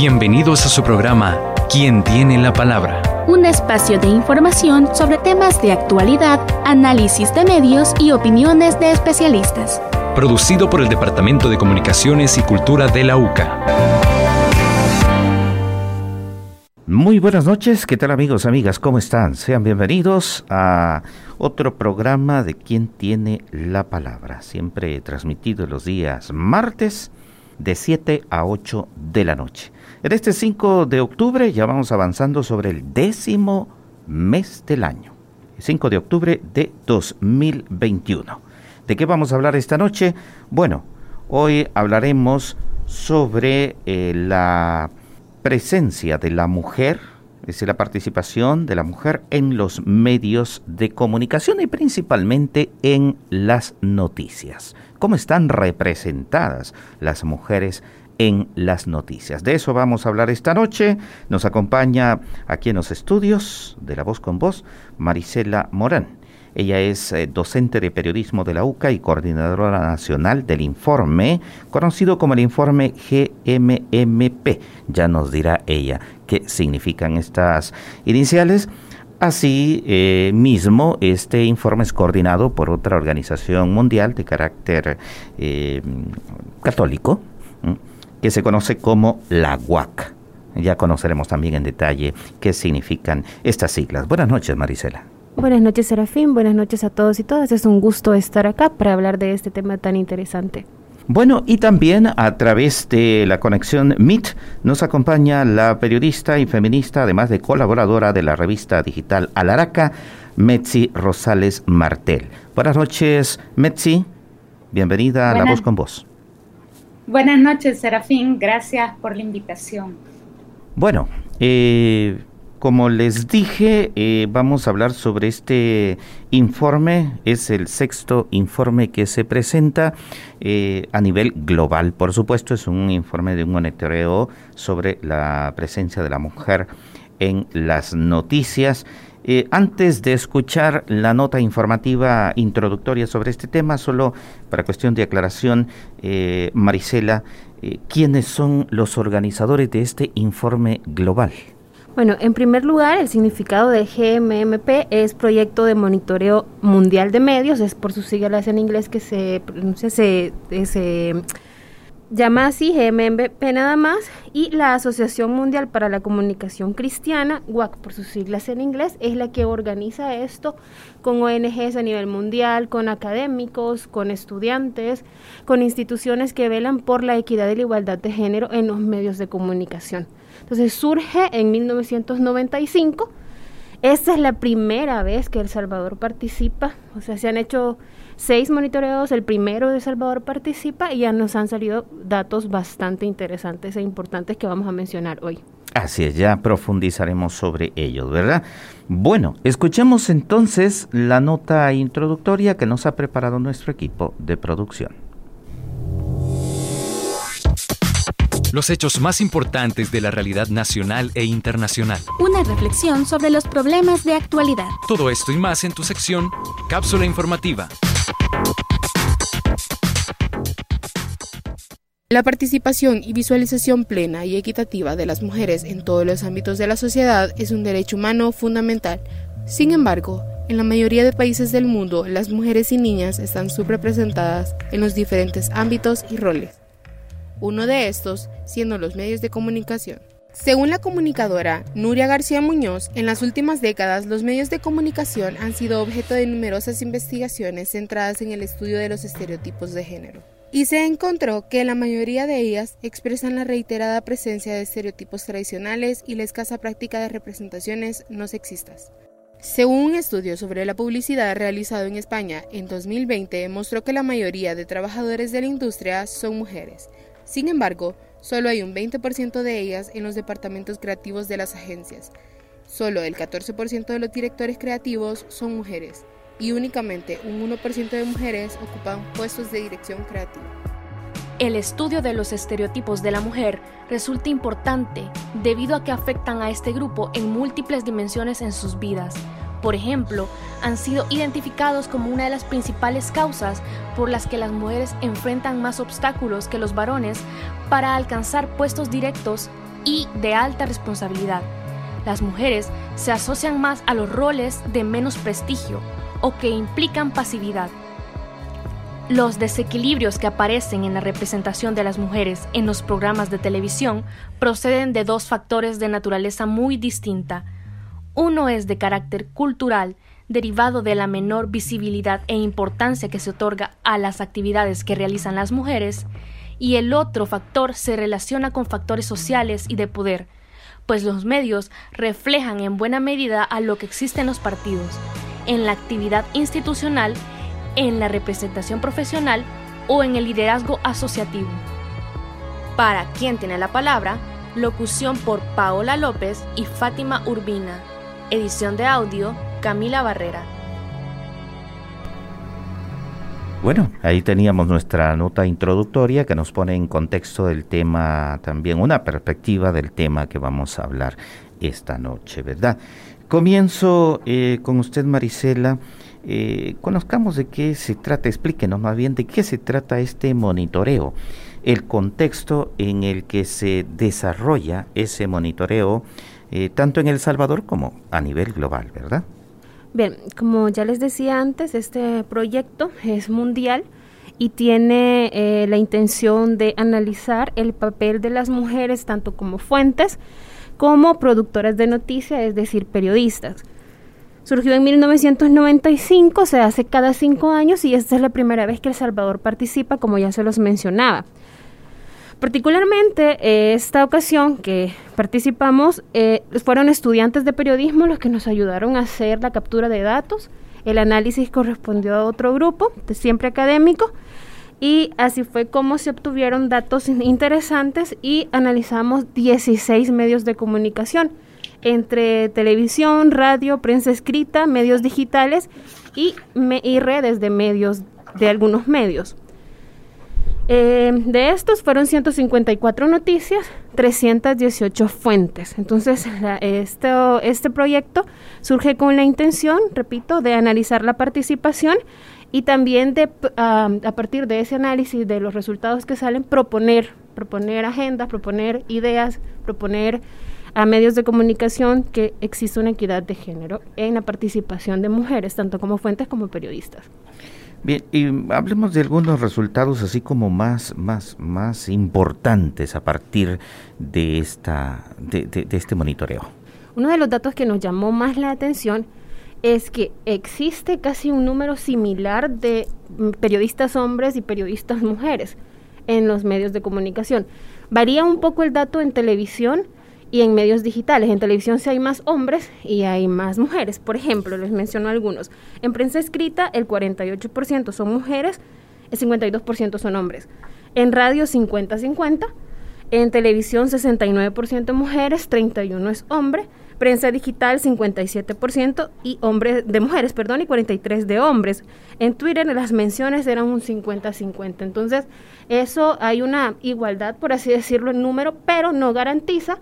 Bienvenidos a su programa ¿Quién tiene la palabra? Un espacio de información sobre temas de actualidad, análisis de medios y opiniones de especialistas. Producido por el Departamento de Comunicaciones y Cultura de la UCA. Muy buenas noches, ¿qué tal amigos, amigas? ¿Cómo están? Sean bienvenidos a otro programa de ¿Quién tiene la palabra? Siempre transmitido los días martes de 7 a 8 de la noche. En este 5 de octubre ya vamos avanzando sobre el décimo mes del año. 5 de octubre de 2021. ¿De qué vamos a hablar esta noche? Bueno, hoy hablaremos sobre eh, la presencia de la mujer, es decir, la participación de la mujer en los medios de comunicación y principalmente en las noticias. ¿Cómo están representadas las mujeres en las noticias. De eso vamos a hablar esta noche. Nos acompaña aquí en los estudios de La Voz con Voz Marisela Morán. Ella es eh, docente de periodismo de la UCA y coordinadora nacional del informe, conocido como el informe GMMP. Ya nos dirá ella qué significan estas iniciales. Así eh, mismo, este informe es coordinado por otra organización mundial de carácter eh, católico, que se conoce como la UAC. Ya conoceremos también en detalle qué significan estas siglas. Buenas noches, Marisela. Buenas noches, Serafín. Buenas noches a todos y todas. Es un gusto estar acá para hablar de este tema tan interesante. Bueno, y también a través de la conexión MIT nos acompaña la periodista y feminista, además de colaboradora de la revista digital Alaraca, Metzi Rosales Martel. Buenas noches, Metzi. Bienvenida a La Voz con Voz. Buenas noches, Serafín. Gracias por la invitación. Bueno, eh, como les dije, eh, vamos a hablar sobre este informe. Es el sexto informe que se presenta eh, a nivel global. Por supuesto, es un informe de un monitoreo sobre la presencia de la mujer en las noticias. Eh, antes de escuchar la nota informativa introductoria sobre este tema, solo para cuestión de aclaración, eh, Marisela, eh, ¿quiénes son los organizadores de este informe global? Bueno, en primer lugar, el significado de GMMP es Proyecto de Monitoreo Mundial de Medios, es por sus siglas en inglés que se pronuncia, se, se así GMMP nada más, y la Asociación Mundial para la Comunicación Cristiana, WAC por sus siglas en inglés, es la que organiza esto con ONGs a nivel mundial, con académicos, con estudiantes, con instituciones que velan por la equidad y la igualdad de género en los medios de comunicación. Entonces surge en 1995. Esta es la primera vez que El Salvador participa, o sea, se han hecho seis monitoreos, el primero de Salvador participa y ya nos han salido datos bastante interesantes e importantes que vamos a mencionar hoy. Así es, ya profundizaremos sobre ellos, ¿verdad? Bueno, escuchemos entonces la nota introductoria que nos ha preparado nuestro equipo de producción. Los hechos más importantes de la realidad nacional e internacional. Una reflexión sobre los problemas de actualidad. Todo esto y más en tu sección Cápsula Informativa. La participación y visualización plena y equitativa de las mujeres en todos los ámbitos de la sociedad es un derecho humano fundamental. Sin embargo, en la mayoría de países del mundo, las mujeres y niñas están subrepresentadas en los diferentes ámbitos y roles. Uno de estos siendo los medios de comunicación. Según la comunicadora Nuria García Muñoz, en las últimas décadas los medios de comunicación han sido objeto de numerosas investigaciones centradas en el estudio de los estereotipos de género. Y se encontró que la mayoría de ellas expresan la reiterada presencia de estereotipos tradicionales y la escasa práctica de representaciones no sexistas. Según un estudio sobre la publicidad realizado en España en 2020, mostró que la mayoría de trabajadores de la industria son mujeres. Sin embargo, Solo hay un 20% de ellas en los departamentos creativos de las agencias. Solo el 14% de los directores creativos son mujeres y únicamente un 1% de mujeres ocupan puestos de dirección creativa. El estudio de los estereotipos de la mujer resulta importante debido a que afectan a este grupo en múltiples dimensiones en sus vidas, por ejemplo, han sido identificados como una de las principales causas por las que las mujeres enfrentan más obstáculos que los varones para alcanzar puestos directos y de alta responsabilidad. Las mujeres se asocian más a los roles de menos prestigio o que implican pasividad. Los desequilibrios que aparecen en la representación de las mujeres en los programas de televisión proceden de dos factores de naturaleza muy distinta. Uno es de carácter cultural, derivado de la menor visibilidad e importancia que se otorga a las actividades que realizan las mujeres, y el otro factor se relaciona con factores sociales y de poder, pues los medios reflejan en buena medida a lo que existe en los partidos, en la actividad institucional en la representación profesional o en el liderazgo asociativo. Para quien tiene la palabra, locución por Paola López y Fátima Urbina. Edición de audio, Camila Barrera. Bueno, ahí teníamos nuestra nota introductoria que nos pone en contexto del tema, también una perspectiva del tema que vamos a hablar esta noche, ¿verdad? Comienzo eh, con usted, Marisela. Eh, conozcamos de qué se trata, explíquenos más bien de qué se trata este monitoreo, el contexto en el que se desarrolla ese monitoreo, eh, tanto en El Salvador como a nivel global, ¿verdad? Bien, como ya les decía antes, este proyecto es mundial y tiene eh, la intención de analizar el papel de las mujeres tanto como fuentes como productoras de noticias, es decir, periodistas. Surgió en 1995, se hace cada cinco años y esta es la primera vez que El Salvador participa, como ya se los mencionaba. Particularmente eh, esta ocasión que participamos eh, fueron estudiantes de periodismo los que nos ayudaron a hacer la captura de datos. El análisis correspondió a otro grupo, siempre académico, y así fue como se obtuvieron datos interesantes y analizamos 16 medios de comunicación entre televisión, radio, prensa escrita, medios digitales y, redes de medios, de algunos medios. Eh, de estos fueron 154 noticias, 318 fuentes. Entonces, este proyecto surge con la intención, repito, de analizar la participación y también de, a partir de ese análisis de los resultados que salen, proponer, proponer agendas, proponer ideas, proponer a medios de comunicación que existe una equidad de género en la participación de mujeres, tanto como fuentes como periodistas. Bien, y hablemos de algunos resultados así como más, más, más importantes a partir de, esta, de, de este monitoreo. Uno de los datos que nos llamó más la atención es que existe casi un número similar de mm, periodistas hombres y periodistas mujeres en los medios de comunicación. Varía un poco el dato en televisión, y en medios digitales. En televisión sí hay más hombres y hay más mujeres. Por ejemplo, les menciono algunos. En prensa escrita el 48% son mujeres, el 52% son hombres. En radio 50-50. En televisión 69% mujeres, 31 es hombre. Prensa digital 57% y hombres de mujeres, perdón, y 43 de hombres. En Twitter las menciones eran un 50-50. Entonces, eso hay una igualdad, por así decirlo, en número, pero no garantiza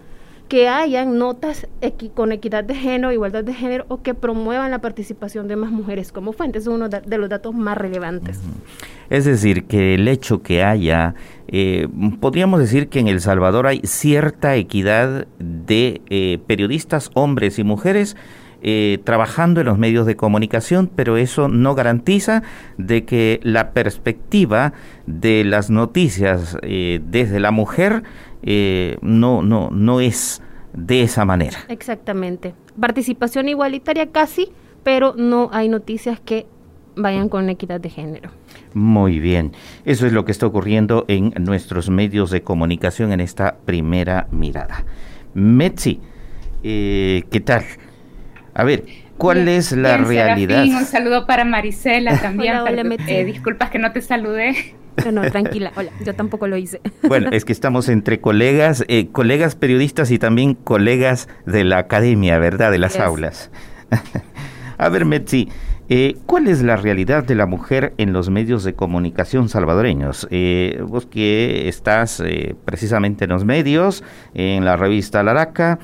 que hayan notas con equidad de género, igualdad de género o que promuevan la participación de más mujeres como fuentes. Es uno de los datos más relevantes. Es decir, que el hecho que haya, eh, podríamos decir que en El Salvador hay cierta equidad de eh, periodistas, hombres y mujeres, eh, trabajando en los medios de comunicación, pero eso no garantiza de que la perspectiva de las noticias desde la mujer eh, no, no, no es de esa manera. Exactamente. Participación igualitaria casi, pero no hay noticias que vayan con equidad de género. Muy bien, eso es lo que está ocurriendo en nuestros medios de comunicación en esta primera mirada. Metzi, eh, ¿qué tal? A ver, ¿cuál es la realidad? un saludo para Marisela también. Eh, disculpas que no te saludé. No, no, tranquila. Hola, yo tampoco lo hice. Bueno, es que estamos entre colegas, eh, colegas periodistas y también colegas de la academia, ¿verdad? De las aulas. A ver, Metzi, eh, ¿cuál es la realidad de la mujer en los medios de comunicación salvadoreños? Eh, vos que estás precisamente en los medios, en la revista Laraca,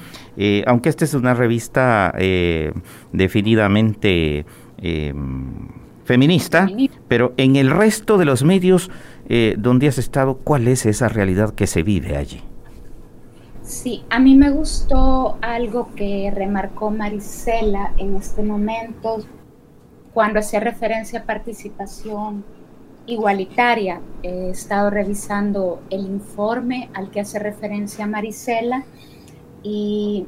aunque esta es una revista definidamente feminista, pero en el resto de los medios eh, donde has estado, ¿cuál es esa realidad que se vive allí? Sí, a mí me gustó algo que remarcó Marisela en este momento cuando hacía referencia a participación igualitaria. He estado revisando el informe al que hace referencia Marisela y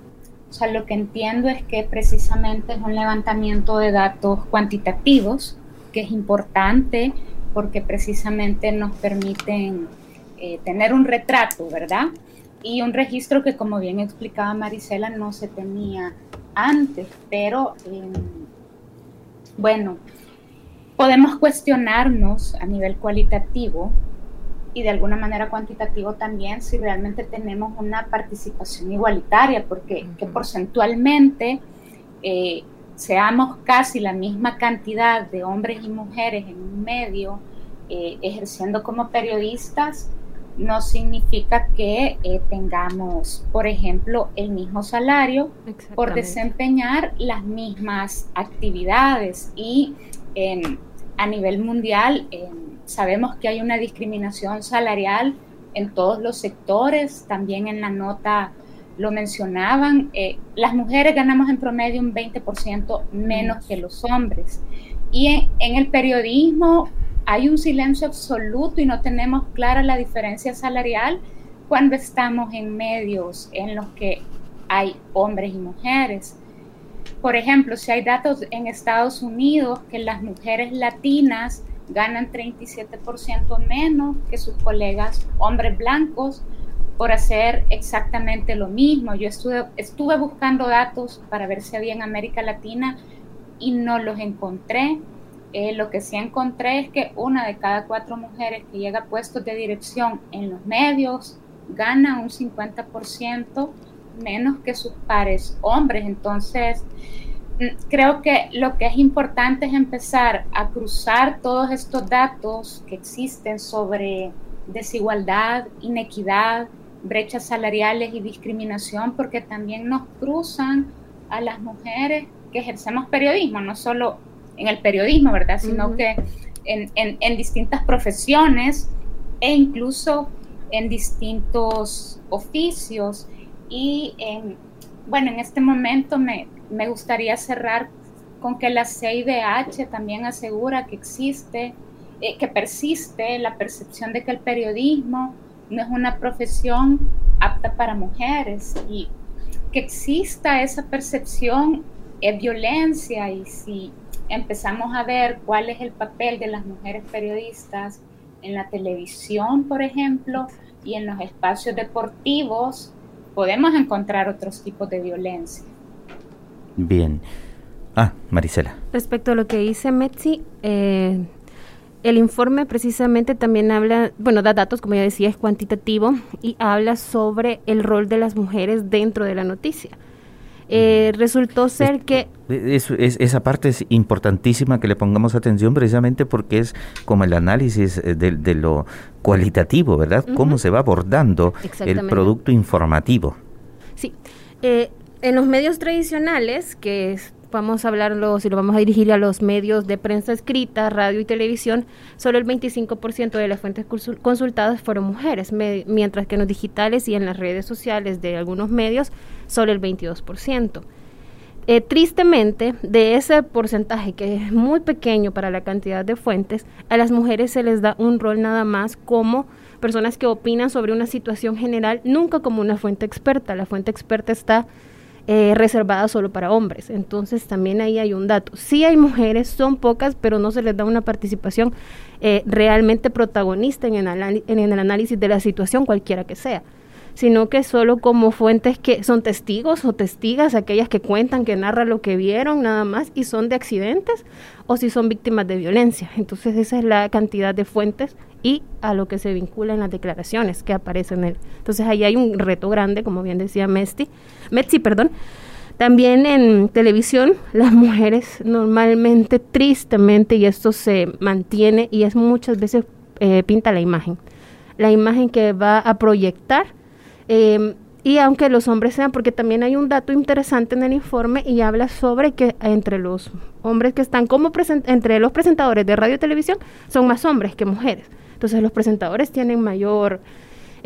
sea, lo que entiendo es que precisamente es un levantamiento de datos cuantitativos, que es importante porque precisamente nos permiten eh, tener un retrato, ¿verdad? Y un registro que, como bien explicaba Marisela, no se tenía antes, pero em, bueno, podemos cuestionarnos a nivel cualitativo y de alguna manera cuantitativo también si realmente tenemos una participación igualitaria, porque que porcentualmente eh, seamos casi la misma cantidad de hombres y mujeres en un medio eh, ejerciendo como periodistas, no significa que eh, tengamos, por ejemplo, el mismo salario por desempeñar las mismas actividades y a nivel mundial sabemos que hay una discriminación salarial en todos los sectores, también en la nota lo mencionaban, eh, las mujeres ganamos en promedio un 20% menos que los hombres. Y en, el periodismo hay un silencio absoluto y no tenemos clara la diferencia salarial cuando estamos en medios en los que hay hombres y mujeres. Por ejemplo, si hay datos en Estados Unidos que las mujeres latinas ganan 37% menos que sus colegas hombres blancos por hacer exactamente lo mismo. Yo estuve, buscando datos para ver si había en América Latina y no los encontré. Eh, lo que sí encontré es que una de cada cuatro mujeres que llega a puestos de dirección en los medios gana un 50% menos que sus pares hombres. Entonces, creo que lo que es importante es empezar a cruzar todos estos datos que existen sobre desigualdad, inequidad, brechas salariales y discriminación, porque también nos cruzan a las mujeres que ejercemos periodismo, no solo en el periodismo, ¿verdad? Sino que en, en distintas profesiones e incluso en distintos oficios. Y en, bueno, en este momento me, me gustaría cerrar con que la CIDH también asegura que existe, eh, que persiste la percepción de que el periodismo no es una profesión apta para mujeres y que exista esa percepción es violencia y si empezamos a ver cuál es el papel de las mujeres periodistas en la televisión, por ejemplo, y en los espacios deportivos, podemos encontrar otros tipos de violencia. Bien. Ah, Marisela. Respecto a lo que dice Metzi, eh, el informe precisamente también habla, bueno, da datos, como ya decía, es cuantitativo y habla sobre el rol de las mujeres dentro de la noticia. Eh, resultó ser que... esa parte es importantísima que le pongamos atención precisamente porque es como el análisis eh, de, lo cualitativo, ¿verdad? Cómo se va abordando el producto informativo. Sí. Eh, en los medios tradicionales, que vamos a hablarlo, si lo vamos a dirigir a los medios de prensa escrita, radio y televisión, solo el 25% de las fuentes consultadas fueron mujeres, mientras que en los digitales y en las redes sociales de algunos medios, solo el 22%. Eh, tristemente, de ese porcentaje que es muy pequeño para la cantidad de fuentes, a las mujeres se les da un rol nada más como personas que opinan sobre una situación general, nunca como una fuente experta. La fuente experta está eh, reservada solo para hombres. Entonces también ahí hay un dato. Sí hay mujeres, son pocas, pero no se les da una participación eh, realmente protagonista en el, en el análisis de la situación, cualquiera que sea sino que solo como fuentes que son testigos o testigas, aquellas que cuentan, que narran lo que vieron nada más y son de accidentes o si son víctimas de violencia. Entonces esa es la cantidad de fuentes y a lo que se vincula en las declaraciones que aparecen en él. Entonces ahí hay un reto grande, como bien decía Mesti, Metzi, perdón. También en televisión, las mujeres normalmente, tristemente, y esto se mantiene y es muchas veces eh, pinta la imagen, la imagen que va a proyectar. Em, y aunque los hombres sean, porque también hay un dato interesante en el informe y habla sobre que entre los hombres que están como entre los presentadores de radio y televisión son más hombres que mujeres. Entonces los presentadores tienen mayor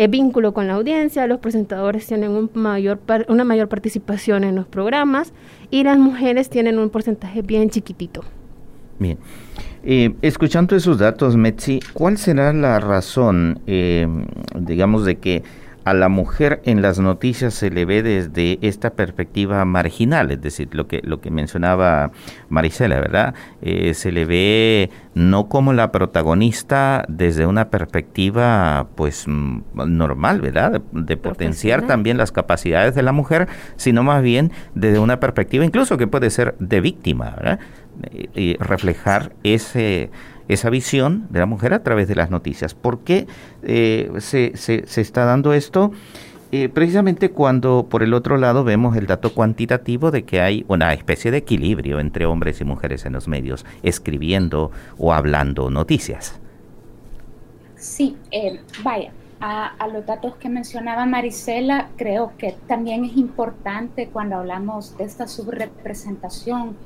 vínculo con la audiencia, los presentadores tienen un mayor una mayor participación en los programas y las mujeres tienen un porcentaje bien chiquitito. Bien. Eh, escuchando esos datos, Metzi, ¿cuál será la razón, eh, digamos, de que a la mujer en las noticias se le ve desde esta perspectiva marginal, es decir, lo que, lo que mencionaba Marisela, ¿verdad? Eh, se le ve no como la protagonista desde una perspectiva pues mm, normal, ¿verdad? De, potenciar también las capacidades de la mujer, sino más bien desde una perspectiva incluso que puede ser de víctima, ¿verdad? Y reflejar ese esa visión de la mujer a través de las noticias. ¿Por qué eh, se, se, está dando esto? Eh, precisamente cuando por el otro lado vemos el dato cuantitativo de que hay una especie de equilibrio entre hombres y mujeres en los medios, escribiendo o hablando noticias. Sí, eh, vaya, a, a, los datos que mencionaba Marisela, creo que también es importante cuando hablamos de esta subrepresentación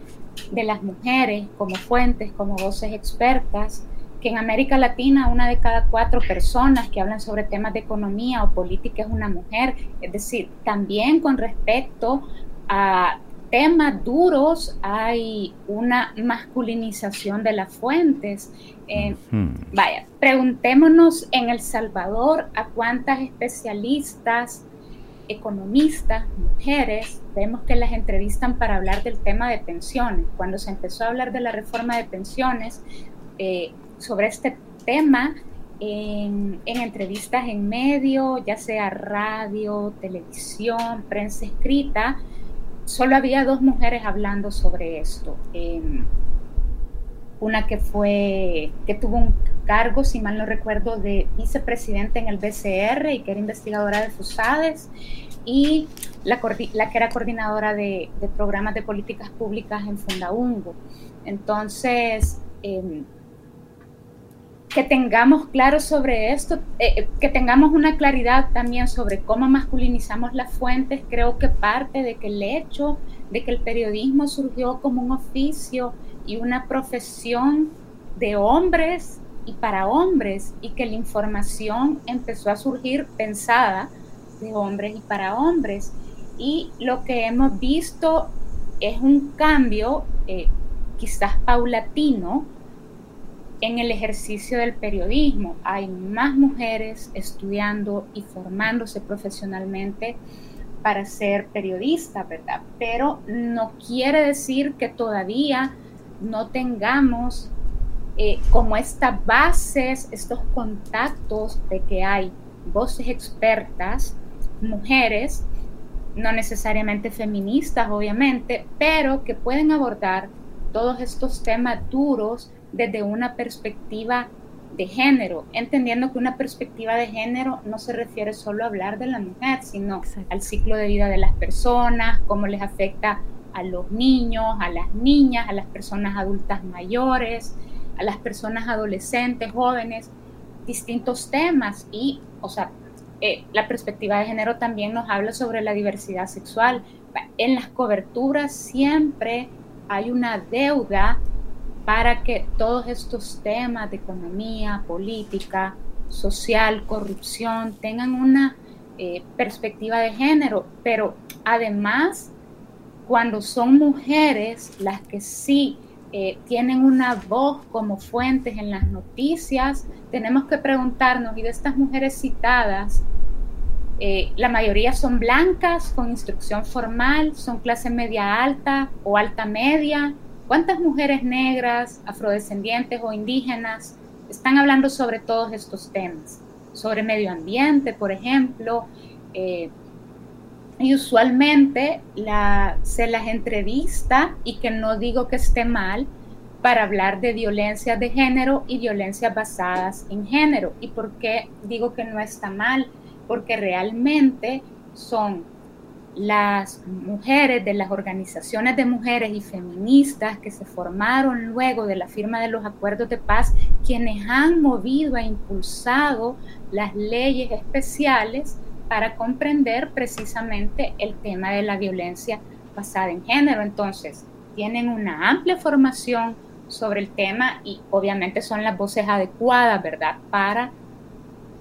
de las mujeres como fuentes, como voces expertas, que en América Latina una de cada cuatro personas que hablan sobre temas de economía o política es una mujer. Es decir, también con respecto a temas duros hay una masculinización de las fuentes. Eh, vaya, preguntémonos en El Salvador a cuántas especialistas economistas, mujeres, vemos que las entrevistan para hablar del tema de pensiones. Cuando se empezó a hablar de la reforma de pensiones, eh, sobre este tema, en, entrevistas en medio, ya sea radio, televisión, prensa escrita, solo había dos mujeres hablando sobre esto. Em, una que fue, que tuvo un cargo, si mal no recuerdo, de vicepresidente en el BCR y que era investigadora de FUSADES, y la, la que era coordinadora de, programas de políticas públicas en Fundaungo. Entonces, em, que tengamos claro sobre esto, eh, eh, que tengamos una claridad también sobre cómo masculinizamos las fuentes, creo que parte de que el hecho de que el periodismo surgió como un oficio y una profesión de hombres y para hombres y que la información empezó a surgir pensada de hombres y para hombres. Y lo que hemos visto es un cambio eh, quizás paulatino en el ejercicio del periodismo. Hay más mujeres estudiando y formándose profesionalmente para ser periodista, ¿verdad? Pero no quiere decir que todavía no tengamos eh, como estas bases, estos contactos de que hay voces expertas, mujeres, no necesariamente feministas, obviamente, pero que pueden abordar todos estos temas duros desde una perspectiva de género, entendiendo que una perspectiva de género no se refiere solo a hablar de la mujer, sino al ciclo de vida de las personas, cómo les afecta a los niños, a las niñas, a las personas adultas mayores, a las personas adolescentes, jóvenes, distintos temas y, o sea, eh, la perspectiva de género también nos habla sobre la diversidad sexual. En las coberturas siempre hay una deuda para que todos estos temas de economía, política, social, corrupción, tengan una eh, perspectiva de género, pero además cuando son mujeres las que sí eh, tienen una voz como fuentes en las noticias, tenemos que preguntarnos, y de estas mujeres citadas, eh, la mayoría son blancas, con instrucción formal, son clase media alta o alta media. ¿Cuántas mujeres negras, afrodescendientes o indígenas están hablando sobre todos estos temas? Sobre medio ambiente, por ejemplo, eh, y usualmente se las entrevista y que no digo que esté mal para hablar de violencia de género y violencias basadas en género. ¿Y por qué digo que no está mal? Porque realmente son las mujeres de las organizaciones de mujeres y feministas que se formaron luego de la firma de los acuerdos de paz quienes han movido e impulsado las leyes especiales para comprender precisamente el tema de la violencia basada en género. Entonces, tienen una amplia formación sobre el tema y obviamente son las voces adecuadas, ¿verdad?, para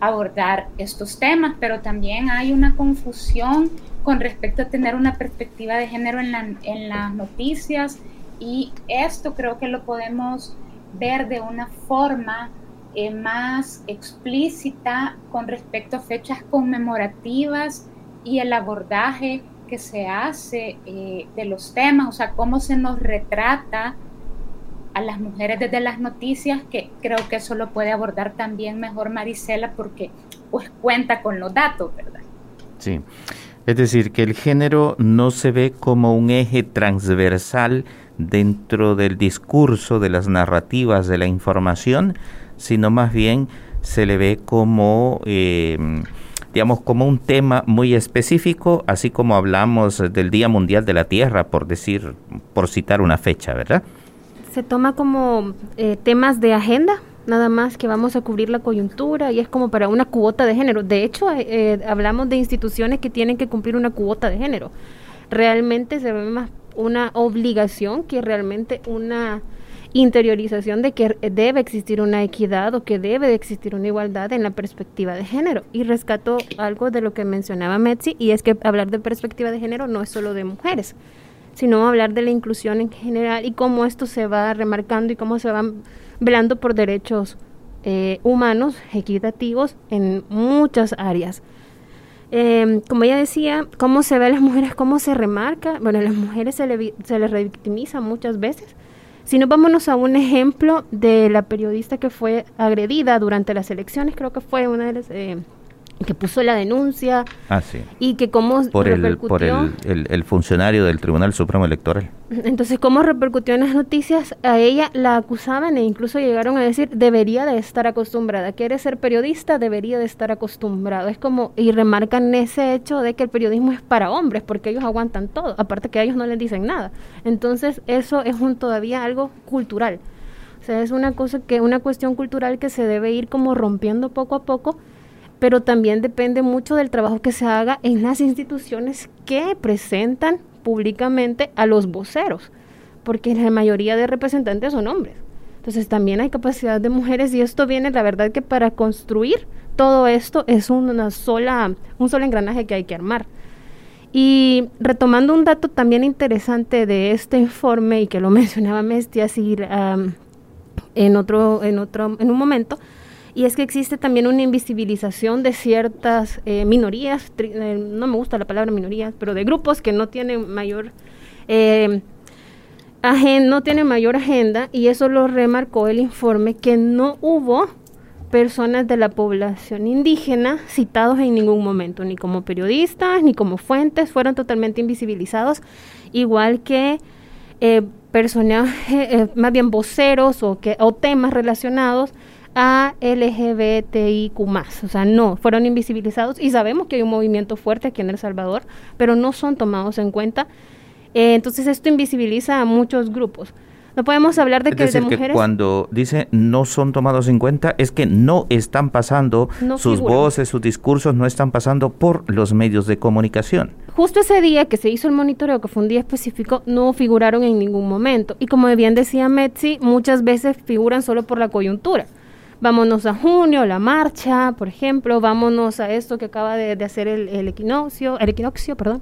abordar estos temas, pero también hay una confusión con respecto a tener una perspectiva de género en, en las noticias y esto creo que lo podemos ver de una forma eh, más explícita con respecto a fechas conmemorativas y el abordaje que se hace eh, de los temas, o sea, cómo se nos retrata a las mujeres desde las noticias, que creo que eso lo puede abordar también mejor Marisela porque pues cuenta con los datos, ¿verdad? Sí, es decir, que el género no se ve como un eje transversal dentro del discurso, de las narrativas, de la información, sino más bien se le ve como... Eh, digamos, como un tema muy específico, así como hablamos del Día Mundial de la Tierra, por decir, por citar una fecha, ¿verdad? se toma como eh, temas de agenda, nada más que vamos a cubrir la coyuntura y es como para una cuota de género. De hecho, eh, eh, hablamos de instituciones que tienen que cumplir una cuota de género. Realmente se ve más una obligación que realmente una interiorización de que debe existir una equidad o que debe existir una igualdad en la perspectiva de género. Y rescato algo de lo que mencionaba Metzi, y es que hablar de perspectiva de género no es solo de mujeres sino hablar de la inclusión en general y cómo esto se va remarcando y cómo se van velando por derechos eh, humanos equitativos en muchas áreas. Em, como ya decía, cómo se ve a las mujeres, cómo se remarca. Bueno, a las mujeres se, le, se les revictimiza muchas veces. Si no, vámonos a un ejemplo de la periodista que fue agredida durante las elecciones, creo que fue una de las... Eh, que puso la denuncia ah, sí. y que cómo por el por el, el, funcionario del Tribunal Supremo Electoral. Entonces cómo repercutió en las noticias a ella la acusaban e incluso llegaron a decir debería de estar acostumbrada quiere ser periodista debería de estar acostumbrado. Es como y remarcan ese hecho de que el periodismo es para hombres porque ellos aguantan todo aparte que a ellos no les dicen nada. Entonces eso es un todavía algo cultural. O sea es una cosa que una cuestión cultural que se debe ir como rompiendo poco a poco pero también depende mucho del trabajo que se haga en las instituciones que presentan públicamente a los voceros, porque la mayoría de representantes son hombres. Entonces también hay capacidad de mujeres y esto viene, la verdad que para construir todo esto es una sola, un solo engranaje que hay que armar. Y retomando un dato también interesante de este informe y que lo mencionaba Mestia así, en otro, en otro, en un momento, y es que existe también una invisibilización de ciertas eh, minorías, eh, no me gusta la palabra minorías, pero de grupos que no tienen mayor eh, no tienen mayor agenda y eso lo remarcó el informe que no hubo personas de la población indígena citados en ningún momento, ni como periodistas, ni como fuentes, fueron totalmente invisibilizados, igual que personajes, más bien voceros o, que, o temas relacionados a LGBTIQ O sea, no, fueron invisibilizados y sabemos que hay un movimiento fuerte aquí en El Salvador, pero no son tomados en cuenta. Eh, entonces esto invisibiliza a muchos grupos. No podemos hablar de que de mujeres. cuando dice no son tomados en cuenta, es que no están pasando, sus voces, sus discursos no están pasando por los medios de comunicación. Justo ese día que se hizo el monitoreo, que fue un día específico, no figuraron en ningún momento. Y como bien decía Metzi, muchas veces figuran solo por la coyuntura vámonos a junio, la marcha, por ejemplo, vámonos a esto que acaba de, hacer el, equinoccio, el equinoccio, perdón,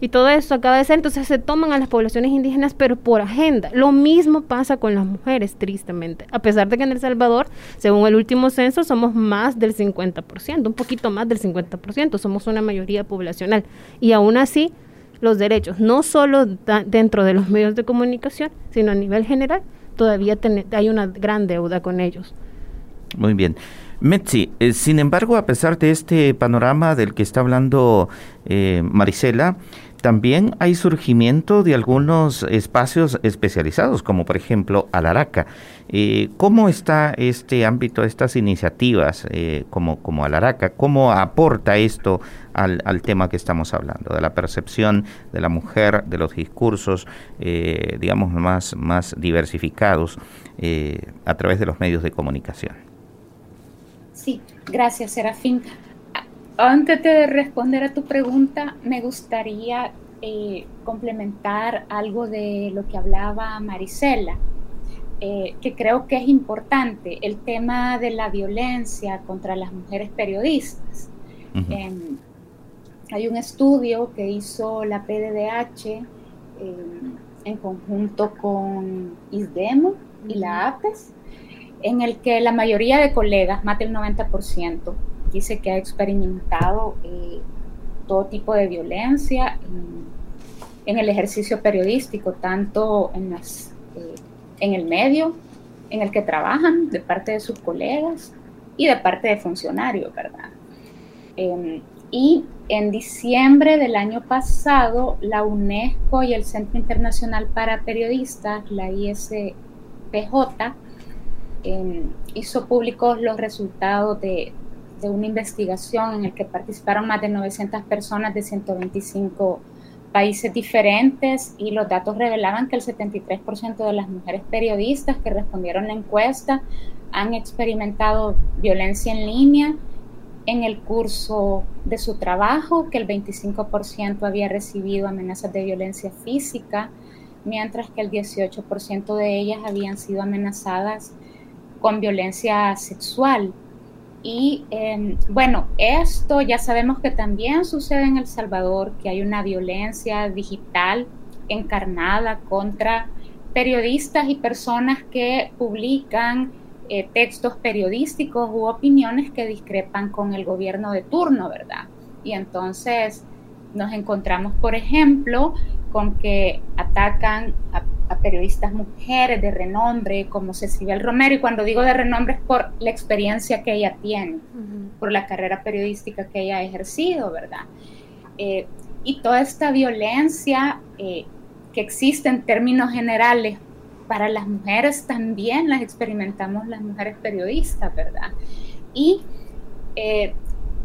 y todo esto acaba de ser, entonces se toman a las poblaciones indígenas, pero por agenda. Lo mismo pasa con las mujeres, tristemente, a pesar de que en El Salvador, según el último censo, somos más del 50%, un poquito más del 50%, somos una mayoría poblacional, y aún así, los derechos, no solo dentro de los medios de comunicación, sino a nivel general, todavía hay una gran deuda con ellos. Muy bien. Metzi, eh, sin embargo, a pesar de este panorama del que está hablando eh, Marisela, también hay surgimiento de algunos espacios especializados, como por ejemplo Alaraca. Eh, ¿Cómo está este ámbito, estas iniciativas eh, como, como Alaraca? ¿Cómo aporta esto al, al, tema que estamos hablando, de la percepción de la mujer, de los discursos, digamos, más, más diversificados a través de los medios de comunicación? Sí, gracias, Serafín. Antes de responder a tu pregunta, me gustaría eh, complementar algo de lo que hablaba Marisela. eh, que creo que es importante, el tema de la violencia contra las mujeres periodistas. Hay un estudio que hizo la PDDH em, en conjunto con ISDEMO y la APES, en el que la mayoría de colegas, más del 90%, dice que ha experimentado eh, todo tipo de violencia en, el ejercicio periodístico, tanto eh, en el medio en el que trabajan, de parte de sus colegas y de parte de funcionarios, ¿verdad? Em, y en diciembre del año pasado, la UNESCO y el Centro Internacional para Periodistas, la ISPJ, em, hizo públicos los resultados de, de una investigación en el que participaron más de 900 personas de 125 países diferentes y los datos revelaban que el 73% de las mujeres periodistas que respondieron la encuesta han experimentado violencia en línea en el curso de su trabajo, que el 25% había recibido amenazas de violencia física, mientras que el 18% de ellas habían sido amenazadas con violencia sexual. Y em, bueno, esto ya sabemos que también sucede en El Salvador, que hay una violencia digital encarnada contra periodistas y personas que publican eh, textos periodísticos u opiniones que discrepan con el gobierno de turno, ¿verdad? Y entonces nos encontramos, por ejemplo, con que atacan a a periodistas mujeres de renombre como Cecilia Romero, y cuando digo de renombre es por la experiencia que ella tiene, por la carrera periodística que ella ha ejercido, ¿verdad? Eh, y toda esta violencia eh, que existe en términos generales para las mujeres también las experimentamos las mujeres periodistas, ¿verdad? Y eh,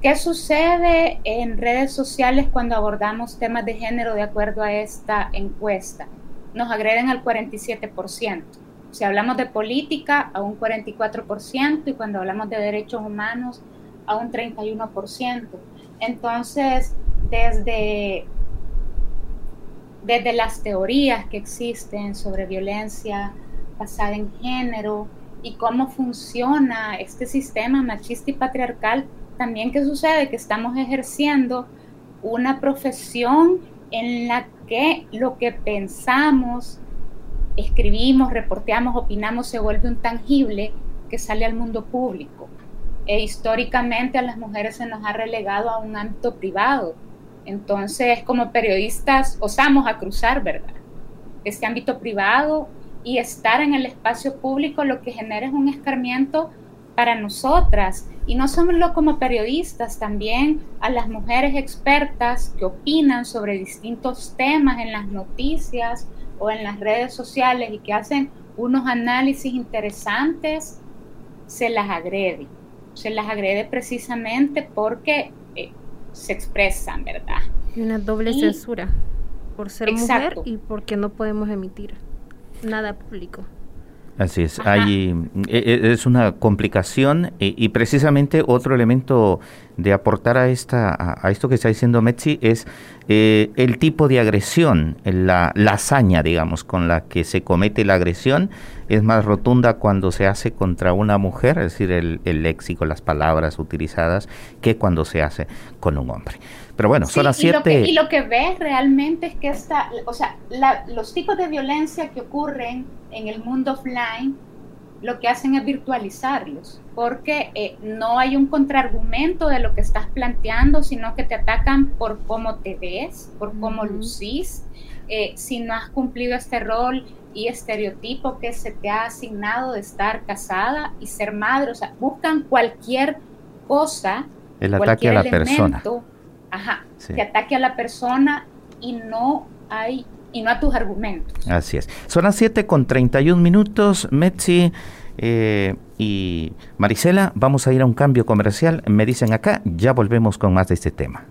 ¿Qué sucede en redes sociales cuando abordamos temas de género de acuerdo a esta encuesta? nos agreden al 47%. Si hablamos de política, a un 44%, y cuando hablamos de derechos humanos, a un 31%. Entonces, desde, desde las teorías que existen sobre violencia basada en género y cómo funciona este sistema machista y patriarcal, también qué sucede que estamos ejerciendo una profesión en la que lo que pensamos, escribimos, reporteamos, opinamos se vuelve un tangible que sale al mundo público. E históricamente a las mujeres se nos ha relegado a un ámbito privado. Entonces, como periodistas, osamos a cruzar, ¿verdad? Este ámbito privado y estar en el espacio público lo que genera es un escarmiento para nosotras y no solo como periodistas, también a las mujeres expertas que opinan sobre distintos temas en las noticias o en las redes sociales y que hacen unos análisis interesantes, se las agrede. Se las agrede precisamente porque eh, se expresan, ¿verdad? Y una doble censura por ser mujer y porque no podemos emitir nada público. Así es, hay, e, e, es una complicación y, precisamente otro elemento de aportar a, esta, a, esto que está diciendo Metzi es eh, el tipo de agresión, la, la, hazaña, digamos, con la que se comete la agresión es más rotunda cuando se hace contra una mujer, es decir, el, el léxico, las palabras utilizadas, que cuando se hace con un hombre. Pero bueno, son las siete. Y lo que, ves realmente es que esta, o sea, los tipos de violencia que ocurren en el mundo offline, lo que hacen es virtualizarlos, porque eh, no hay un contraargumento de lo que estás planteando, sino que te atacan por cómo te ves, por cómo lucís, eh, si no has cumplido este rol y estereotipo que se te ha asignado de estar casada y ser madre, o sea, buscan cualquier cosa, el ataque a la persona Ajá, que ataque a la persona y no hay y no a tus argumentos. Así es. Son las 7 con 31 minutos, Metzi eh, y Marisela. Vamos a ir a un cambio comercial. Me dicen acá, ya volvemos con más de este tema.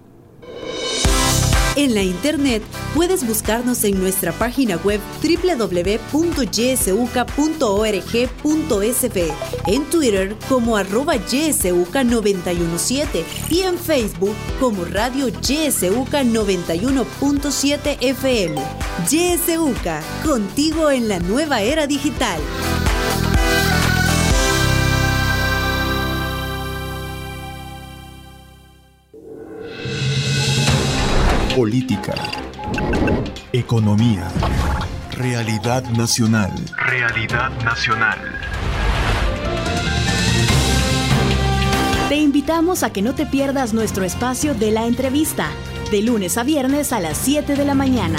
En la internet puedes buscarnos en nuestra página web www.ysuca.org.sb, en Twitter como arroba ysuca917 y en Facebook como Radio YSUCA 91.7 FM. YSUCA, contigo en la nueva era digital. Política, economía, realidad nacional. Realidad nacional. Te invitamos a que no te pierdas nuestro espacio de la entrevista, de lunes a viernes a las 7 de la mañana.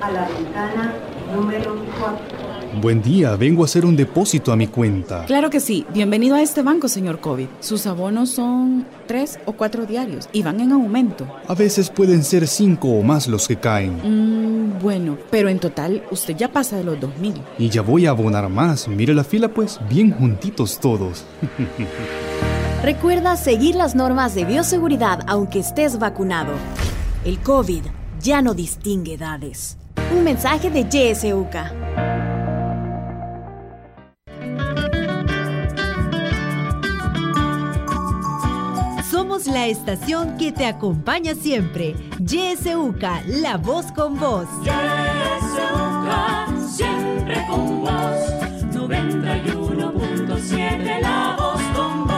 a la ventana número 4. Buen día, vengo a hacer un depósito a mi cuenta. Claro que sí. Bienvenido a este banco, señor COVID. Sus abonos son tres o cuatro diarios y van en aumento. A veces pueden ser cinco o más los que caen. Mm, bueno, pero en total usted ya pasa de los dos mil. Y ya voy a abonar más. Mire la fila, pues, bien juntitos todos. Recuerda seguir las normas de bioseguridad aunque estés vacunado. El COVID ya no distingue edades. Un mensaje de YSUCA. la estación que te acompaña siempre. YSUCA, la voz con voz. YSUCA, siempre con vos. 91.7, la voz con vos.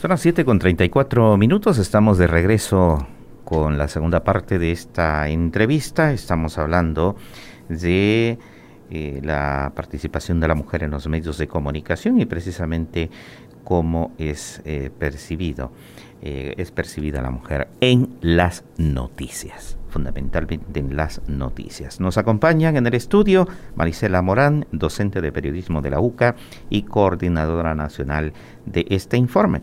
Son las 7 con 34 minutos, estamos de regreso con la segunda parte de esta entrevista. Estamos hablando de eh, la participación de la mujer en los medios de comunicación y precisamente cómo es eh, percibido, eh, es percibida la mujer en las noticias, fundamentalmente en las noticias. Nos acompañan en el estudio Marisela Morán, docente de periodismo de la UCA y coordinadora nacional de este informe.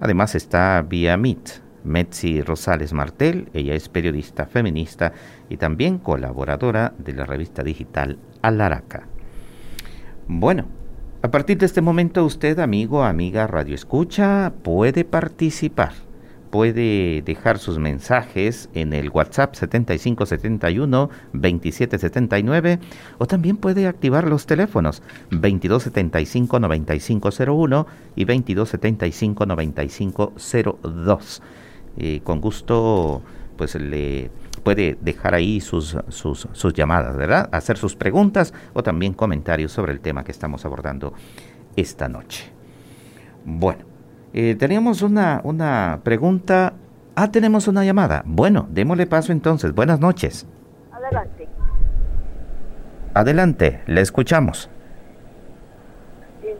Además está vía Meet Metzi Rosales Martel, ella es periodista feminista y también colaboradora de la revista digital Alaraca. Bueno, a partir de este momento usted, amigo, amiga, radio escucha, puede participar. Puede dejar sus mensajes en el WhatsApp 7571 2779 o también puede activar los teléfonos 2275 9501 y 2275 9502 con gusto pues le puede dejar ahí sus, sus, sus, llamadas, ¿verdad? Hacer sus preguntas o también comentarios sobre el tema que estamos abordando esta noche. Bueno, eh, teníamos una, una pregunta. Ah, tenemos una llamada. Bueno, démosle paso entonces. Buenas noches. Adelante. Adelante, le escuchamos.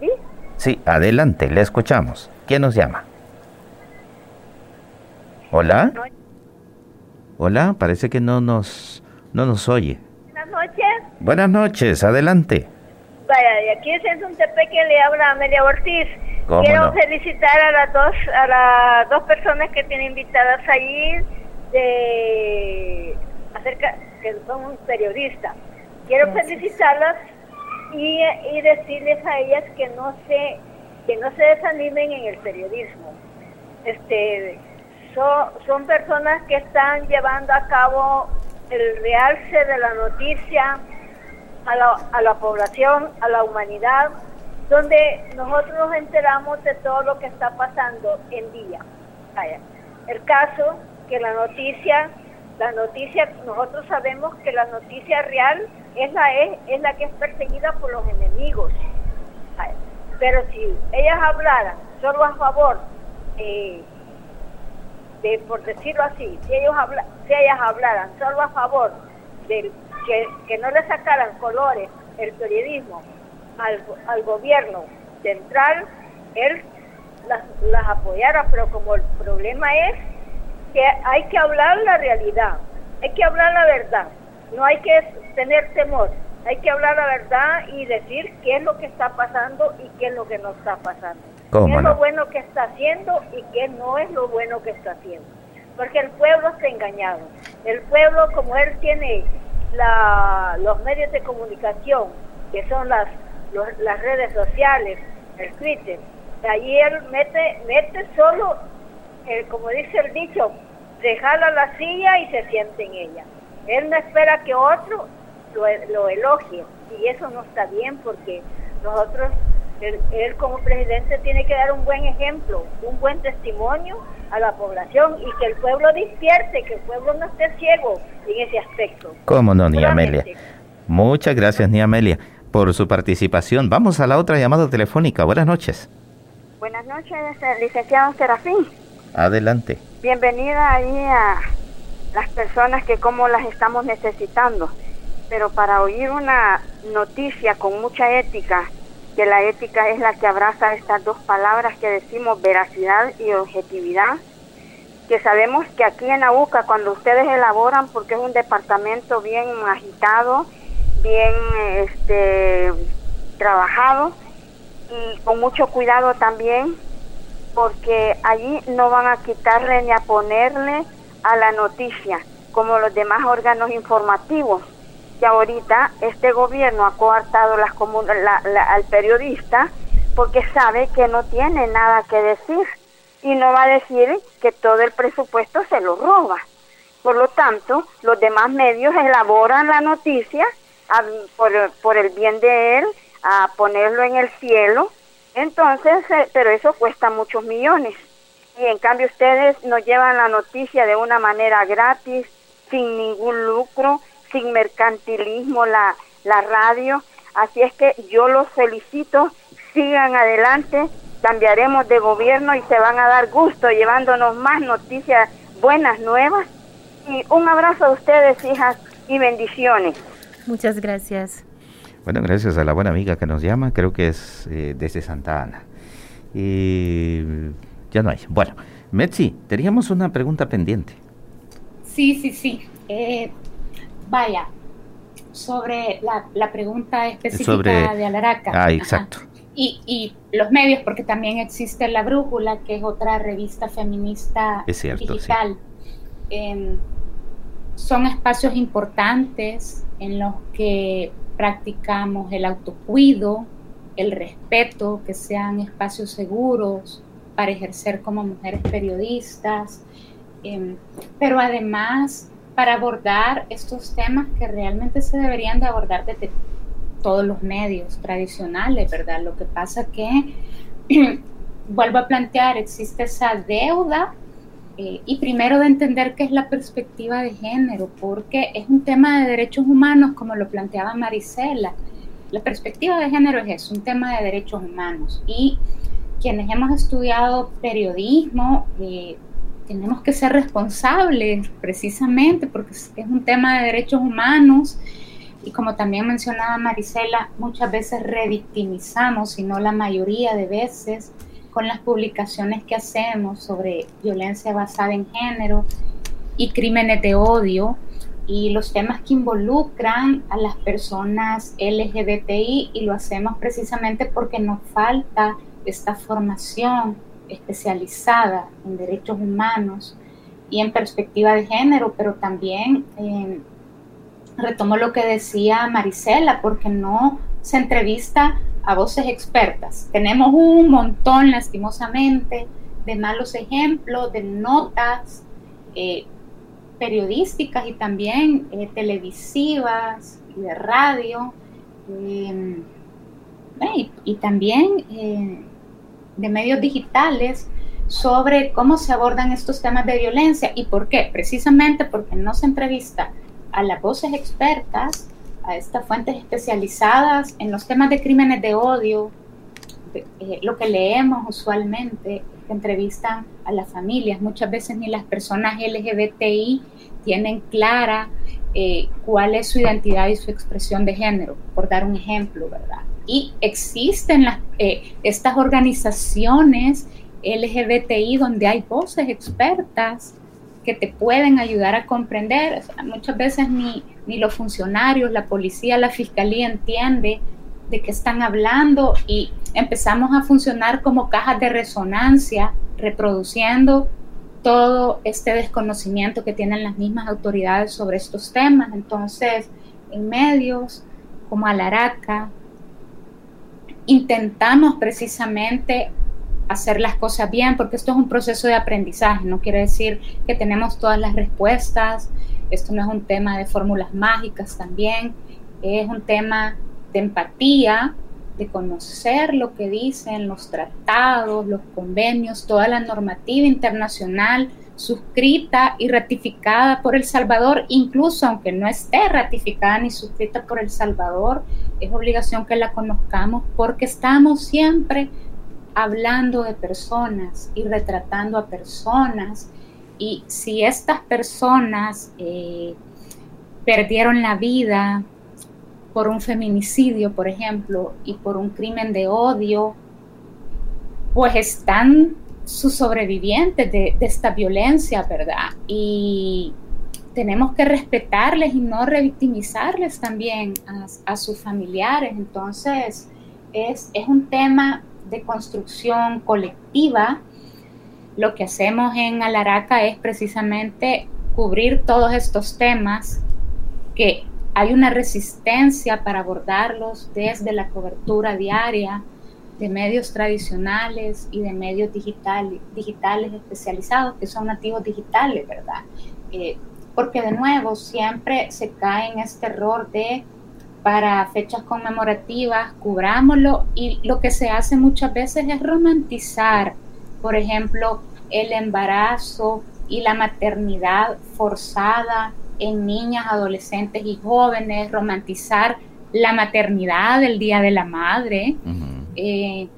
¿Sí? Sí, adelante, le escuchamos. ¿Quién nos llama? Hola. Hola, parece que no nos, no nos oye. Buenas noches. Buenas noches, adelante. Vaya, de aquí es un tepe que le habla Amelia Ortiz. Quiero felicitar a las dos a las dos personas que tienen invitadas allí de acerca que son periodistas. Quiero felicitarlas y, y decirles a ellas que no se que no se desanimen en el periodismo. Este son, personas que están llevando a cabo el realce de la noticia a la, a la población, a la humanidad, donde nosotros nos enteramos de todo lo que está pasando en día. el caso que la noticia, la noticia, nosotros sabemos que la noticia real es la, es, es la que es perseguida por los enemigos. pero si ellas hablaran solo a favor eh, por decirlo así, si ellos si ellas hablaran solo a favor de que, no le sacaran colores el periodismo al, gobierno central, él las apoyara, pero como el problema es que hay que hablar la realidad, hay que hablar la verdad, no hay que tener temor, hay que hablar la verdad y decir qué es lo que está pasando y qué es lo que no está pasando qué es lo bueno que está haciendo y qué no es lo bueno que está haciendo. Porque el pueblo está engañado. El pueblo, como él tiene los medios de comunicación, que son las, las redes sociales, el Twitter, allí él mete, mete solo, como dice el dicho, se jala la silla y se siente en ella. Él no espera que otro lo, lo elogie y eso no está bien porque nosotros él, como presidente tiene que dar un buen ejemplo, un buen testimonio a la población y que el pueblo despierte, que el pueblo no esté ciego en ese aspecto. ¿Cómo no, ni Amelia? Muchas gracias, Nia Amelia, por su participación. Vamos a la otra llamada telefónica. Buenas noches. Buenas noches, licenciado Serafín. Adelante. Bienvenida ahí a las personas que como las estamos necesitando. Pero para oír una noticia con mucha ética, que la ética es la que abraza estas dos palabras que decimos veracidad y objetividad, que sabemos que aquí en AUCA cuando ustedes elaboran, porque es un departamento bien agitado, bien este trabajado y con mucho cuidado también, porque allí no van a quitarle ni a ponerle a la noticia, como los demás órganos informativos que ahorita este gobierno ha coartado las al periodista porque sabe que no tiene nada que decir y no va a decir que todo el presupuesto se lo roba. Por lo tanto, los demás medios elaboran la noticia por, por, el bien de él, a ponerlo en el cielo. Entonces, eh, pero eso cuesta muchos millones. Y en cambio ustedes nos llevan la noticia de una manera gratis, sin ningún lucro, sin mercantilismo la, la radio. Así es que yo los felicito, sigan adelante, cambiaremos de gobierno y se van a dar gusto llevándonos más noticias buenas, nuevas. Y un abrazo a ustedes, hijas, y bendiciones. Muchas gracias. Bueno, gracias a la buena amiga que nos llama, creo que es eh, desde Santa Ana. Y ya no hay. Bueno, Metzi, teníamos una pregunta pendiente. Sí, sí, sí. Eh, Vaya, sobre la, pregunta específica de Alaraca. Ah, exacto. Y, y, los medios, porque también existe La Brújula, que es otra revista feminista digital. Em, son espacios importantes en los que practicamos el autocuido, el respeto, que sean espacios seguros para ejercer como mujeres periodistas, em, pero además para abordar estos temas que realmente se deberían de abordar desde todos los medios tradicionales, ¿verdad? Lo que pasa que, vuelvo a plantear, existe esa deuda eh, y primero de entender qué es la perspectiva de género, porque es un tema de derechos humanos, como lo planteaba Marisela. La perspectiva de género es eso, un tema de derechos humanos. Y quienes hemos estudiado periodismo, eh, tenemos que ser responsables precisamente porque es un tema de derechos humanos. Y como también mencionaba Marisela, muchas veces revictimizamos, si no la mayoría de veces, con las publicaciones que hacemos sobre violencia basada en género y crímenes de odio y los temas que involucran a las personas LGBTI y lo hacemos precisamente porque nos falta esta formación especializada en derechos humanos y en perspectiva de género, pero también eh, retomo lo que decía Marisela, porque no se entrevista a voces expertas. Tenemos un montón, lastimosamente, de malos ejemplos, de notas eh, periodísticas y también eh, televisivas y de radio. y, también de medios digitales sobre cómo se abordan estos temas de violencia y por qué. Precisamente porque no se entrevista a las voces expertas, a estas fuentes especializadas en los temas de crímenes de odio, eh, lo que leemos usualmente que entrevistan a las familias. Muchas veces ni las personas LGBTI tienen clara eh, cuál es su identidad y su expresión de género, por dar un ejemplo, ¿verdad? Y existen eh, estas organizaciones LGBTI donde hay voces expertas que te pueden ayudar a comprender. muchas veces ni, ni los funcionarios, la policía, la fiscalía entiende de qué están hablando y empezamos a funcionar como cajas de resonancia, reproduciendo todo este desconocimiento que tienen las mismas autoridades sobre estos temas. Entonces, en medios como Alaraca, intentamos precisamente hacer las cosas bien, porque esto es un proceso de aprendizaje, no quiere decir que tenemos todas las respuestas, esto no es un tema de fórmulas mágicas también, es un tema de empatía, de conocer lo que dicen los tratados, los convenios, toda la normativa internacional suscrita y ratificada por El Salvador, incluso aunque no esté ratificada ni suscrita por El Salvador, es obligación que la conozcamos porque estamos siempre hablando de personas y retratando a personas. Y si estas personas eh, perdieron la vida por un feminicidio, por ejemplo, y por un crimen de odio, pues están sus sobrevivientes de, esta violencia, ¿verdad? Y tenemos que respetarles y no revictimizarles también a, sus familiares. Entonces, es, es, un tema de construcción colectiva. Lo que hacemos en Alaraca es precisamente cubrir todos estos temas que hay una resistencia para abordarlos desde la cobertura diaria de medios tradicionales y de medios digital, digitales especializados, que son nativos digitales, ¿verdad? Eh, porque de nuevo siempre se cae en este error de para fechas conmemorativas, cubrámoslo y lo que se hace muchas veces es romantizar, por ejemplo, el embarazo y la maternidad forzada en niñas, adolescentes y jóvenes, romantizar la maternidad del Día de la Madre, eh,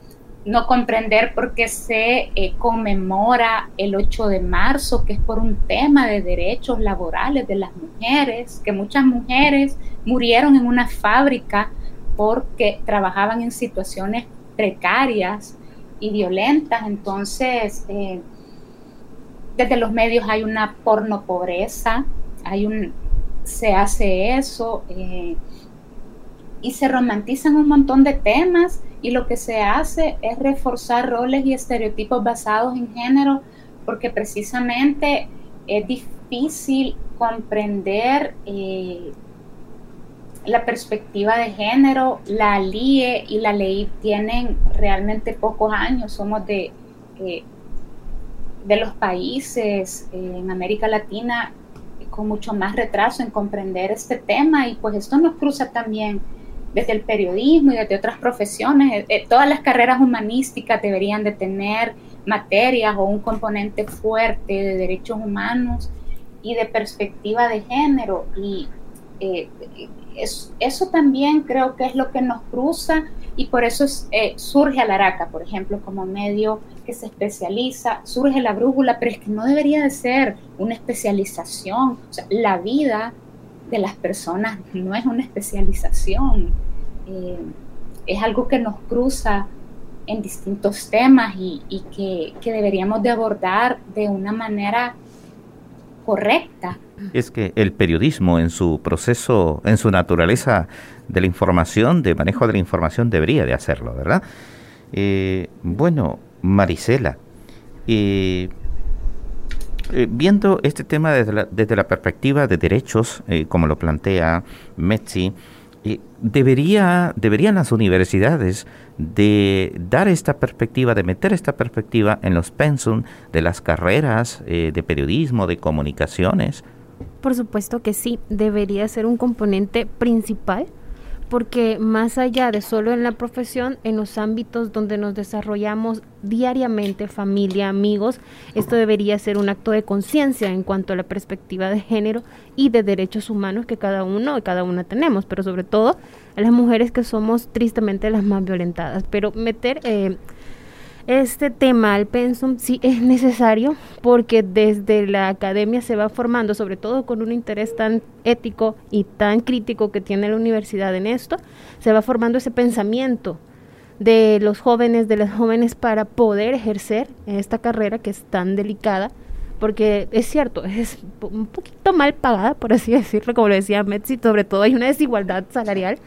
no comprender por qué se eh, conmemora el 8 de marzo, que es por un tema de derechos laborales de las mujeres, que muchas mujeres murieron en una fábrica porque trabajaban en situaciones precarias y violentas. Entonces, eh, desde los medios hay una porno pobreza, hay un, se hace eso y se romantizan un montón de temas y lo que se hace es reforzar roles y estereotipos basados en género porque precisamente es difícil comprender eh, la perspectiva de género. La LIE y la ley tienen realmente pocos años, somos de, eh, de los países eh, en América Latina con mucho más retraso en comprender este tema y pues esto nos cruza también desde el periodismo y desde otras profesiones. Eh, eh, todas las carreras humanísticas deberían de tener materias o un componente fuerte de derechos humanos y de perspectiva de género. Y eh, eso también creo que es lo que nos cruza y por eso surge Alaraca, por ejemplo, como medio que se especializa, surge la brújula, pero es que no debería de ser una especialización. O sea, la vida de las personas no es una especialización eh, es algo que nos cruza en distintos temas y, que, deberíamos de abordar de una manera correcta. Es que el periodismo en su proceso, en su naturaleza de la información, de manejo de la información, debería de hacerlo, ¿verdad? Eh, bueno, Marisela, eh, viendo este tema desde la, desde la perspectiva de derechos, como lo plantea Metzi, debería, deberían las universidades de dar esta perspectiva, de meter esta perspectiva en los pensum de las carreras eh, de periodismo, de comunicaciones. Por supuesto que sí, debería ser un componente principal porque más allá de solo en la profesión, en los ámbitos donde nos desarrollamos diariamente, familia, amigos, esto debería ser un acto de conciencia en cuanto a la perspectiva de género y de derechos humanos que cada uno y cada una tenemos, pero sobre todo a las mujeres que somos tristemente las más violentadas. Pero meter eh, este tema al pensum sí es necesario porque desde la academia se va formando, sobre todo con un interés tan ético y tan crítico que tiene la universidad en esto, se va formando ese pensamiento de los jóvenes, de las jóvenes para poder ejercer esta carrera que es tan delicada, porque es cierto, es un poquito mal pagada, por así decirlo, como lo decía Metzi, sobre todo hay una desigualdad salarial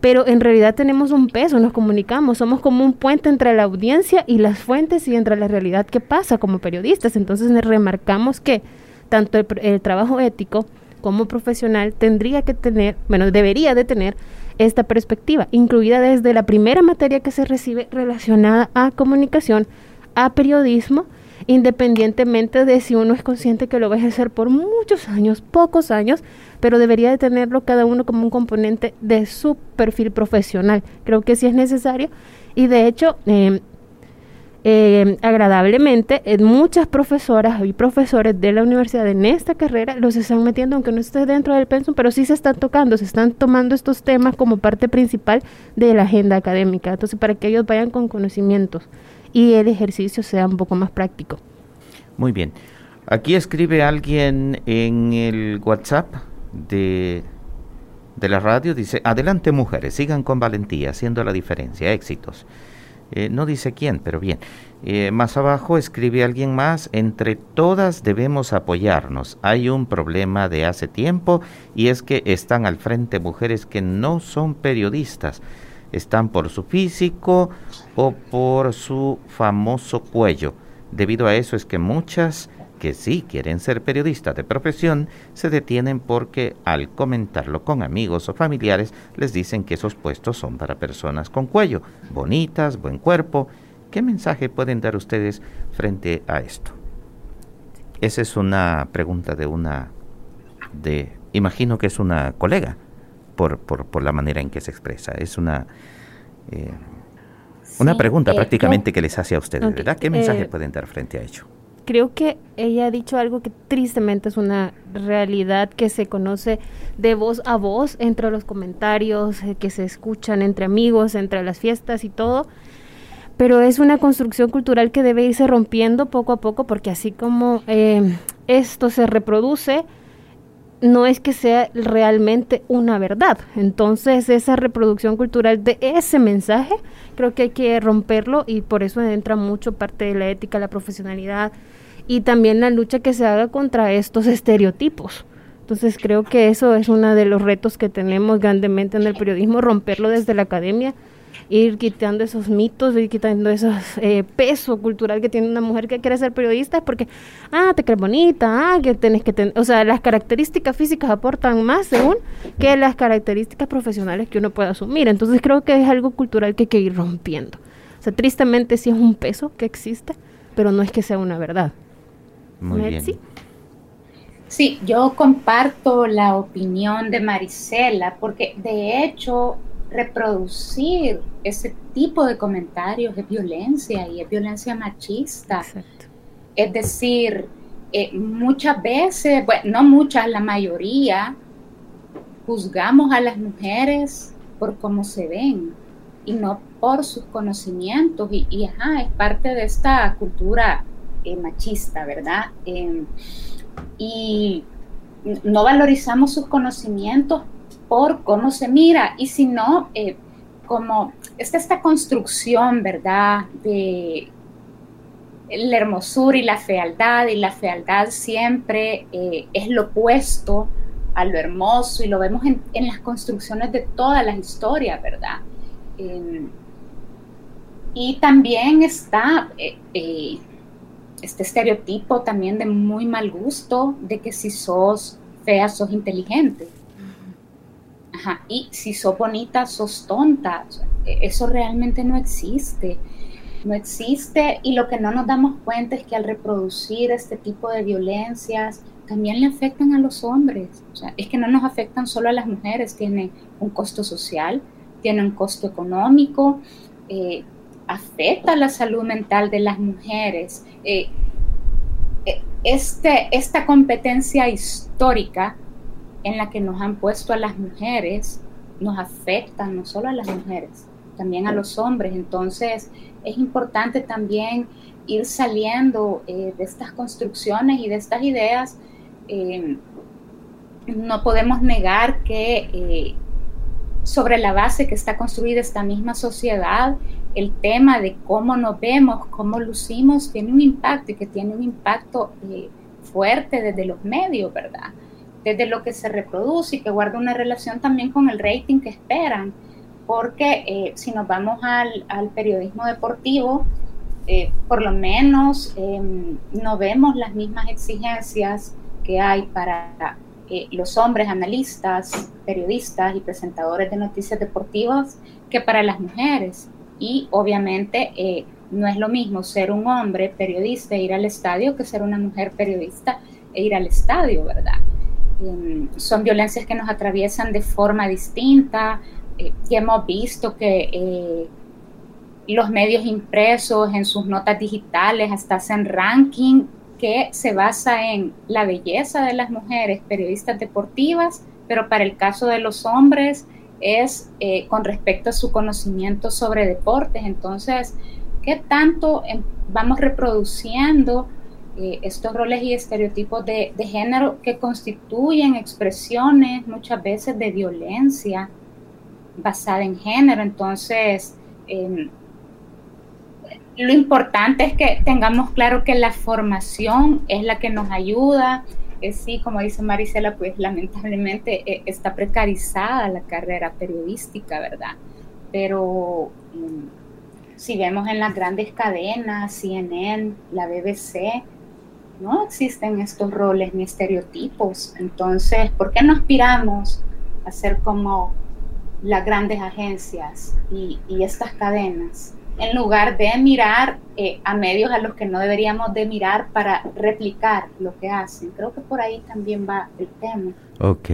pero en realidad tenemos un peso, nos comunicamos, somos como un puente entre la audiencia y las fuentes y entre la realidad que pasa como periodistas. Entonces remarcamos que tanto el, trabajo ético como profesional tendría que tener, bueno, debería de tener esta perspectiva, incluida desde la primera materia que se recibe relacionada a comunicación, a periodismo, independientemente de si uno es consciente que lo va a ejercer por muchos años, pocos años, pero debería de tenerlo cada uno como un componente de su perfil profesional. Creo que sí es necesario y de hecho em, eh, agradablemente, eh, muchas profesoras y profesores de la universidad en esta carrera los están metiendo, aunque no esté dentro del pensum, pero sí se están tocando, se están tomando estos temas como parte principal de la agenda académica. Entonces, para que ellos vayan con conocimientos y el ejercicio sea un poco más práctico. Muy bien. Aquí escribe alguien en el WhatsApp de, de la radio, dice, adelante mujeres, sigan con valentía, haciendo la diferencia, éxitos. Eh, no dice quién, pero bien. Eh, más abajo escribe alguien más, entre todas debemos apoyarnos. Hay un problema de hace tiempo y es que están al frente mujeres que no son periodistas, están por su físico o por su famoso cuello. Debido a eso es que muchas que sí quieren ser periodistas de profesión se detienen porque al comentarlo con amigos o familiares les dicen que esos puestos son para personas con cuello, bonitas, buen cuerpo. ¿Qué mensaje pueden dar ustedes frente a esto? Esa es una pregunta de una de imagino que es una colega por, por, por la manera en que se expresa. Es una eh, una pregunta eh, prácticamente que les hace a ustedes, ¿verdad? ¿Qué mensaje eh, pueden dar frente a ello? creo que ella ha dicho algo que tristemente es una realidad que se conoce de voz a voz entre los comentarios eh, que se escuchan entre amigos, entre las fiestas y todo. Pero es una construcción cultural que debe irse rompiendo poco a poco porque así como eh, esto se reproduce, no es que sea realmente una verdad. Entonces, esa reproducción cultural de ese mensaje, creo que hay que romperlo y por eso entra mucho parte de la ética, la profesionalidad y también la lucha que se haga contra estos estereotipos. Entonces, creo que eso es uno de los retos que tenemos grandemente en el periodismo, romperlo desde la academia ir quitando esos mitos, ir quitando ese peso cultural que tiene una mujer que quiere ser periodista, es porque, ah, te crees bonita, ah, que tenés que tener, o sea, las características físicas aportan más según que las características profesionales que uno puede asumir. Entonces creo que es algo cultural que hay que ir rompiendo. O sea, tristemente sí es un peso que existe, pero no es que sea una verdad. Muy bien. Sí, yo comparto la opinión de Marisela, porque de hecho reproducir ese tipo de comentarios es violencia y es violencia machista. Es decir, eh, muchas veces, bueno, no muchas, la mayoría, juzgamos a las mujeres por cómo se ven y no por sus conocimientos y, y, ajá, es parte de esta cultura eh, machista, ¿verdad? Eh, y no valorizamos sus conocimientos por cómo se mira y si no, eh, como está esta construcción, ¿verdad? De la hermosura y la fealdad y la fealdad siempre eh, es lo opuesto a lo hermoso y lo vemos en, las construcciones de todas las historias, ¿verdad? Eh, y también está eh, este estereotipo también de muy mal gusto de que si sos fea sos inteligente. Y si sos bonita sos tonta. Eso realmente no existe. No existe y lo que no nos damos cuenta es que al reproducir este tipo de violencias también le afectan a los hombres. O sea, es que no nos afectan solo a las mujeres, tiene un costo social, tiene un costo económico, eh, afecta la salud mental de las mujeres. Eh, este, esta competencia histórica en la que nos han puesto a las mujeres nos afecta no solo a las mujeres, también a los hombres. Entonces es importante también ir saliendo eh, de estas construcciones y de estas ideas. Eh, no podemos negar que eh, sobre la base que está construida esta misma sociedad, el tema de cómo nos vemos, cómo lucimos, tiene un impacto y que tiene un impacto fuerte desde los medios, ¿verdad? Desde lo que se reproduce y que guarda una relación también con el rating que esperan, porque eh, si nos vamos al, periodismo deportivo, eh, por lo menos no vemos las mismas exigencias que hay para eh, los hombres analistas, periodistas y presentadores de noticias deportivas que para las mujeres. Y obviamente eh, no es lo mismo ser un hombre periodista e ir al estadio que ser una mujer periodista e ir al estadio, ¿verdad? Eh, son violencias que nos atraviesan de forma distinta, y hemos visto que los medios impresos, en sus notas digitales, hasta hacen ranking que se basa en la belleza de las mujeres periodistas deportivas, pero para el caso de los hombres es eh, con respecto a su conocimiento sobre deportes. Entonces, ¿qué tanto em, vamos reproduciendo eh, estos roles y estereotipos de, género que constituyen expresiones muchas veces de violencia basada en género? Entonces, em, lo importante es que tengamos claro que la formación es la que nos ayuda. sí, como dice Marisela, pues lamentablemente eh, está precarizada la carrera periodística, ¿verdad? Pero mm, si vemos en las grandes cadenas, CNN, la BBC, no existen estos roles ni estereotipos. Entonces, ¿por qué no aspiramos a ser como las grandes agencias y estas cadenas? En lugar de mirar eh, a medios a los que no deberíamos de mirar para replicar lo que hacen. Creo que por ahí también va el tema. Ok,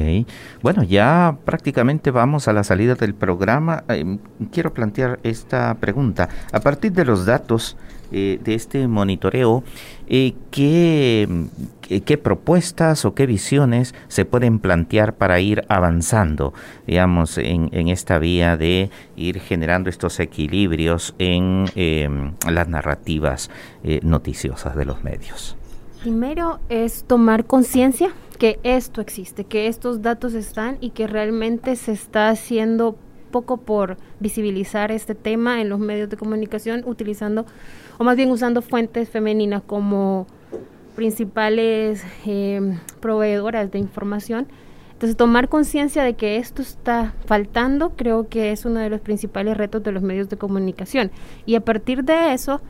bueno, ya prácticamente vamos a la salida del programa. Eh, quiero plantear esta pregunta. A partir de los datos eh, de este monitoreo, ¿qué, ¿qué, propuestas o qué visiones se pueden plantear para ir avanzando, digamos, en, en esta vía de ir generando estos equilibrios en em, las narrativas eh, noticiosas de los medios? Primero es tomar conciencia que esto existe, que estos datos están y que realmente se está haciendo poco por visibilizar este tema en los medios de comunicación utilizando, o más bien usando fuentes femeninas como principales eh, proveedoras de información. Entonces, tomar conciencia de que esto está faltando creo que es uno de los principales retos de los medios de comunicación. Y a partir de eso,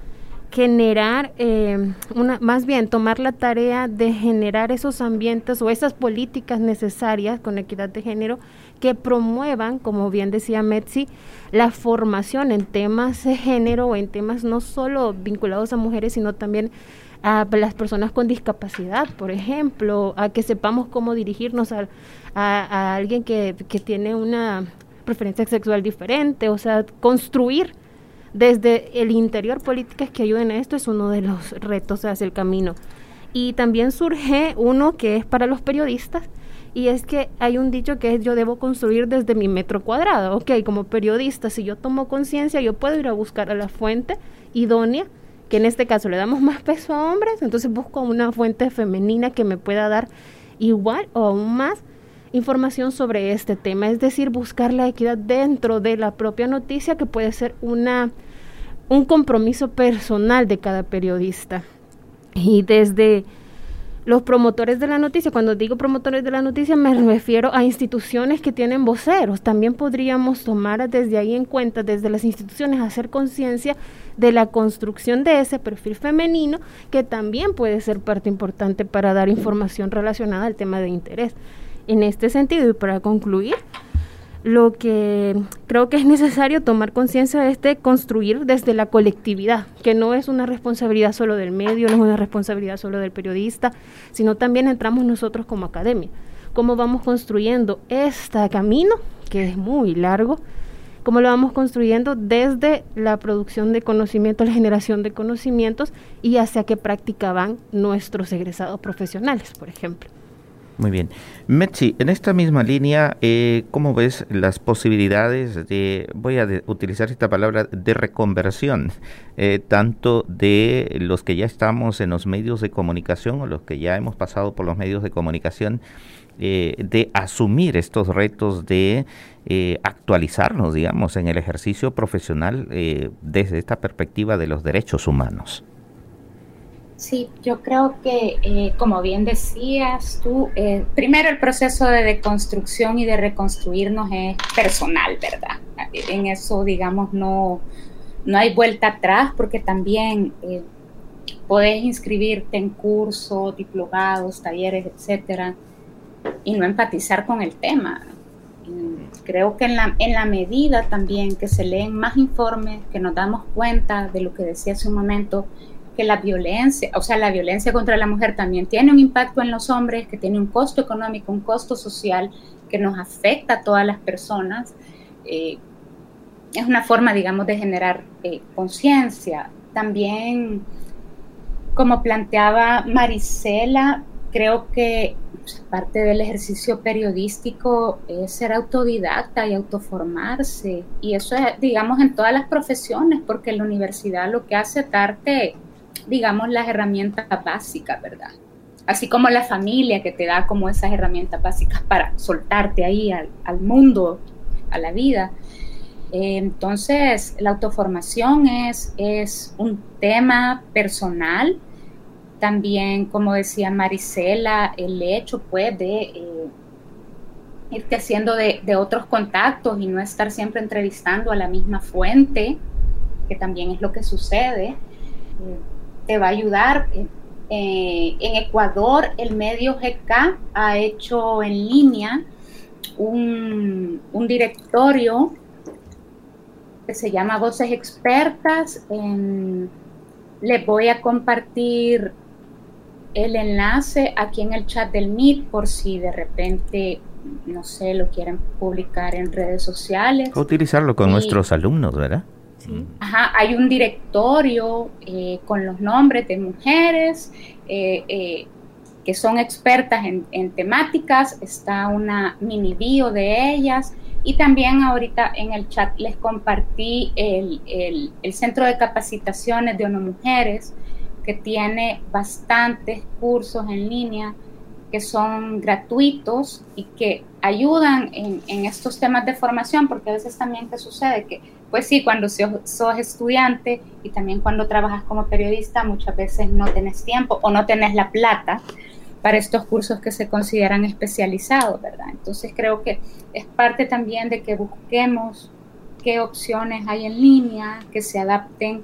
generar, eh, una, más bien tomar la tarea de generar esos ambientes o esas políticas necesarias con equidad de género que promuevan, como bien decía Metzi, la formación en temas de género o en temas no solo vinculados a mujeres, sino también a las personas con discapacidad, por ejemplo, a que sepamos cómo dirigirnos a, a alguien que, que tiene una preferencia sexual diferente, o sea, construir desde el interior políticas que ayuden a esto es uno de los retos hacia el camino. Y también surge uno que es para los periodistas, y es que hay un dicho que es yo debo construir desde mi metro cuadrado. Ok, como periodista, si yo tomo conciencia, yo puedo ir a buscar a la fuente idónea, que en este caso le damos más peso a hombres, entonces busco una fuente femenina que me pueda dar igual o aún más información sobre este tema, es decir, buscar la equidad dentro de la propia noticia que puede ser una un compromiso personal de cada periodista. Y desde los promotores de la noticia, cuando digo promotores de la noticia me refiero a instituciones que tienen voceros. También podríamos tomar desde ahí en cuenta, desde las instituciones, hacer conciencia de la construcción de ese perfil femenino, que también puede ser parte importante para dar información relacionada al tema de interés. En este sentido, y para concluir, lo que creo que es necesario tomar conciencia es de construir desde la colectividad, que no es una responsabilidad solo del medio, no es una responsabilidad solo del periodista, sino también entramos nosotros como academia. Cómo vamos construyendo este camino, que es muy largo, cómo lo vamos construyendo desde la producción de conocimiento, la generación de conocimientos y hacia qué práctica van nuestros egresados profesionales, por ejemplo. Muy bien. Metsi, en esta misma línea, eh, ¿cómo ves las posibilidades de, voy a utilizar esta palabra, de reconversión, eh, tanto de los que ya estamos en los medios de comunicación o los que ya hemos pasado por los medios de comunicación, eh, de asumir estos retos de eh, actualizarnos, digamos, en el ejercicio profesional desde esta perspectiva de los derechos humanos? Sí, yo creo que, eh, como bien decías tú, eh, primero el proceso de deconstrucción y de reconstruirnos es personal, ¿verdad? En eso, digamos, no, no hay vuelta atrás porque también eh, podés inscribirte en cursos, diplomados, talleres, etcétera, y no empatizar con el tema. Creo que en la, en la medida también que se leen más informes, que nos damos cuenta de lo que decía hace un momento, que la violencia, o sea, la violencia contra la mujer también tiene un impacto en los hombres, que tiene un costo económico, un costo social que nos afecta a todas las personas. Eh, es una forma, digamos, de generar eh, conciencia. También, como planteaba Marisela, creo que parte del ejercicio periodístico es ser autodidacta y autoformarse. Y eso es, digamos, en todas las profesiones, porque la universidad lo que hace es darte, digamos, las herramientas básicas, ¿verdad? Así como la familia que te da como esas herramientas básicas para soltarte ahí al, mundo, a la vida. Entonces, la autoformación es, es un tema personal. También, como decía Marisela, el hecho pues, de eh, irte haciendo de, otros contactos y no estar siempre entrevistando a la misma fuente, que también es lo que sucede, eh, te va a ayudar. Eh, en Ecuador, el medio GK ha hecho en línea un, un directorio que se llama Voces Expertas. les voy a compartir el enlace aquí en el chat del Meet por si de repente, no sé, lo quieren publicar en redes sociales. O utilizarlo con nuestros alumnos, ¿verdad? Sí. Ajá, hay un directorio eh, con los nombres de mujeres eh, eh, que son expertas en, en, temáticas, está una mini bio de ellas y también ahorita en el chat les compartí el, Centro de Capacitaciones de ONU Mujeres, que tiene bastantes cursos en línea que son gratuitos y que ayudan en, estos temas de formación, porque a veces también te sucede que, pues sí, cuando sos estudiante y también cuando trabajas como periodista, muchas veces no tenés tiempo o no tenés la plata para estos cursos que se consideran especializados, ¿verdad? Entonces creo que es parte también de que busquemos qué opciones hay en línea que se adapten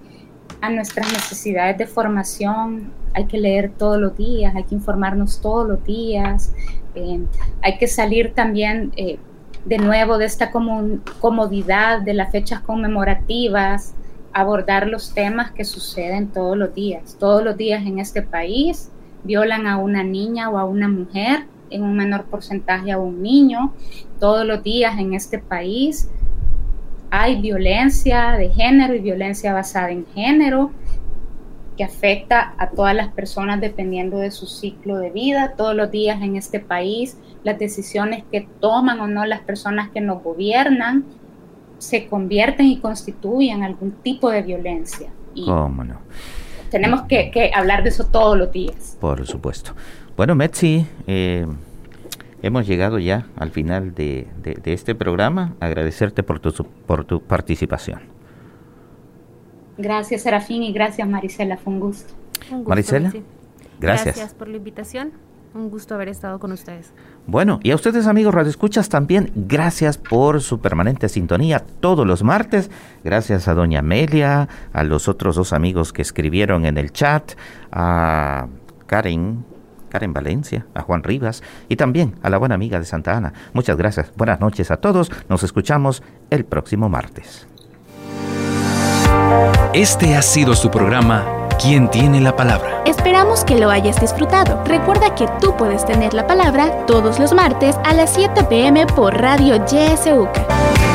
a nuestras necesidades de formación. Hay que leer todos los días, hay que informarnos todos los días, eh, hay que salir también eh, de nuevo de esta comodidad de las fechas conmemorativas, abordar los temas que suceden todos los días, todos los días en este país violan a una niña o a una mujer, en un menor porcentaje a un niño. Todos los días en este país hay violencia de género y violencia basada en género que afecta a todas las personas dependiendo de su ciclo de vida. Todos los días en este país las decisiones que toman o no las personas que nos gobiernan se convierten y constituyen algún tipo de violencia. ¿Cómo no? tenemos que, hablar de eso todos los días. Por supuesto. Bueno, Metzi, eh, hemos llegado ya al final de, este programa. Agradecerte por tu, por tu participación. Gracias, Serafín, y gracias, Marisela. Fue un gusto. Marisela, gracias. Gracias por la invitación. Un gusto haber estado con ustedes. Bueno, y a ustedes amigos radioescuchas también, gracias por su permanente sintonía todos los martes. Gracias a doña Amelia, a los otros dos amigos que escribieron en el chat, a Karen, Karen Valencia, a Juan Rivas y también a la buena amiga de Santa Ana. Muchas gracias. Buenas noches a todos. Nos escuchamos el próximo martes. Este ha sido su programa ¿Quién tiene la palabra? Esperamos que lo hayas disfrutado. Recuerda que tú puedes tener la palabra todos los martes a las 7 pm por Radio YSUCA.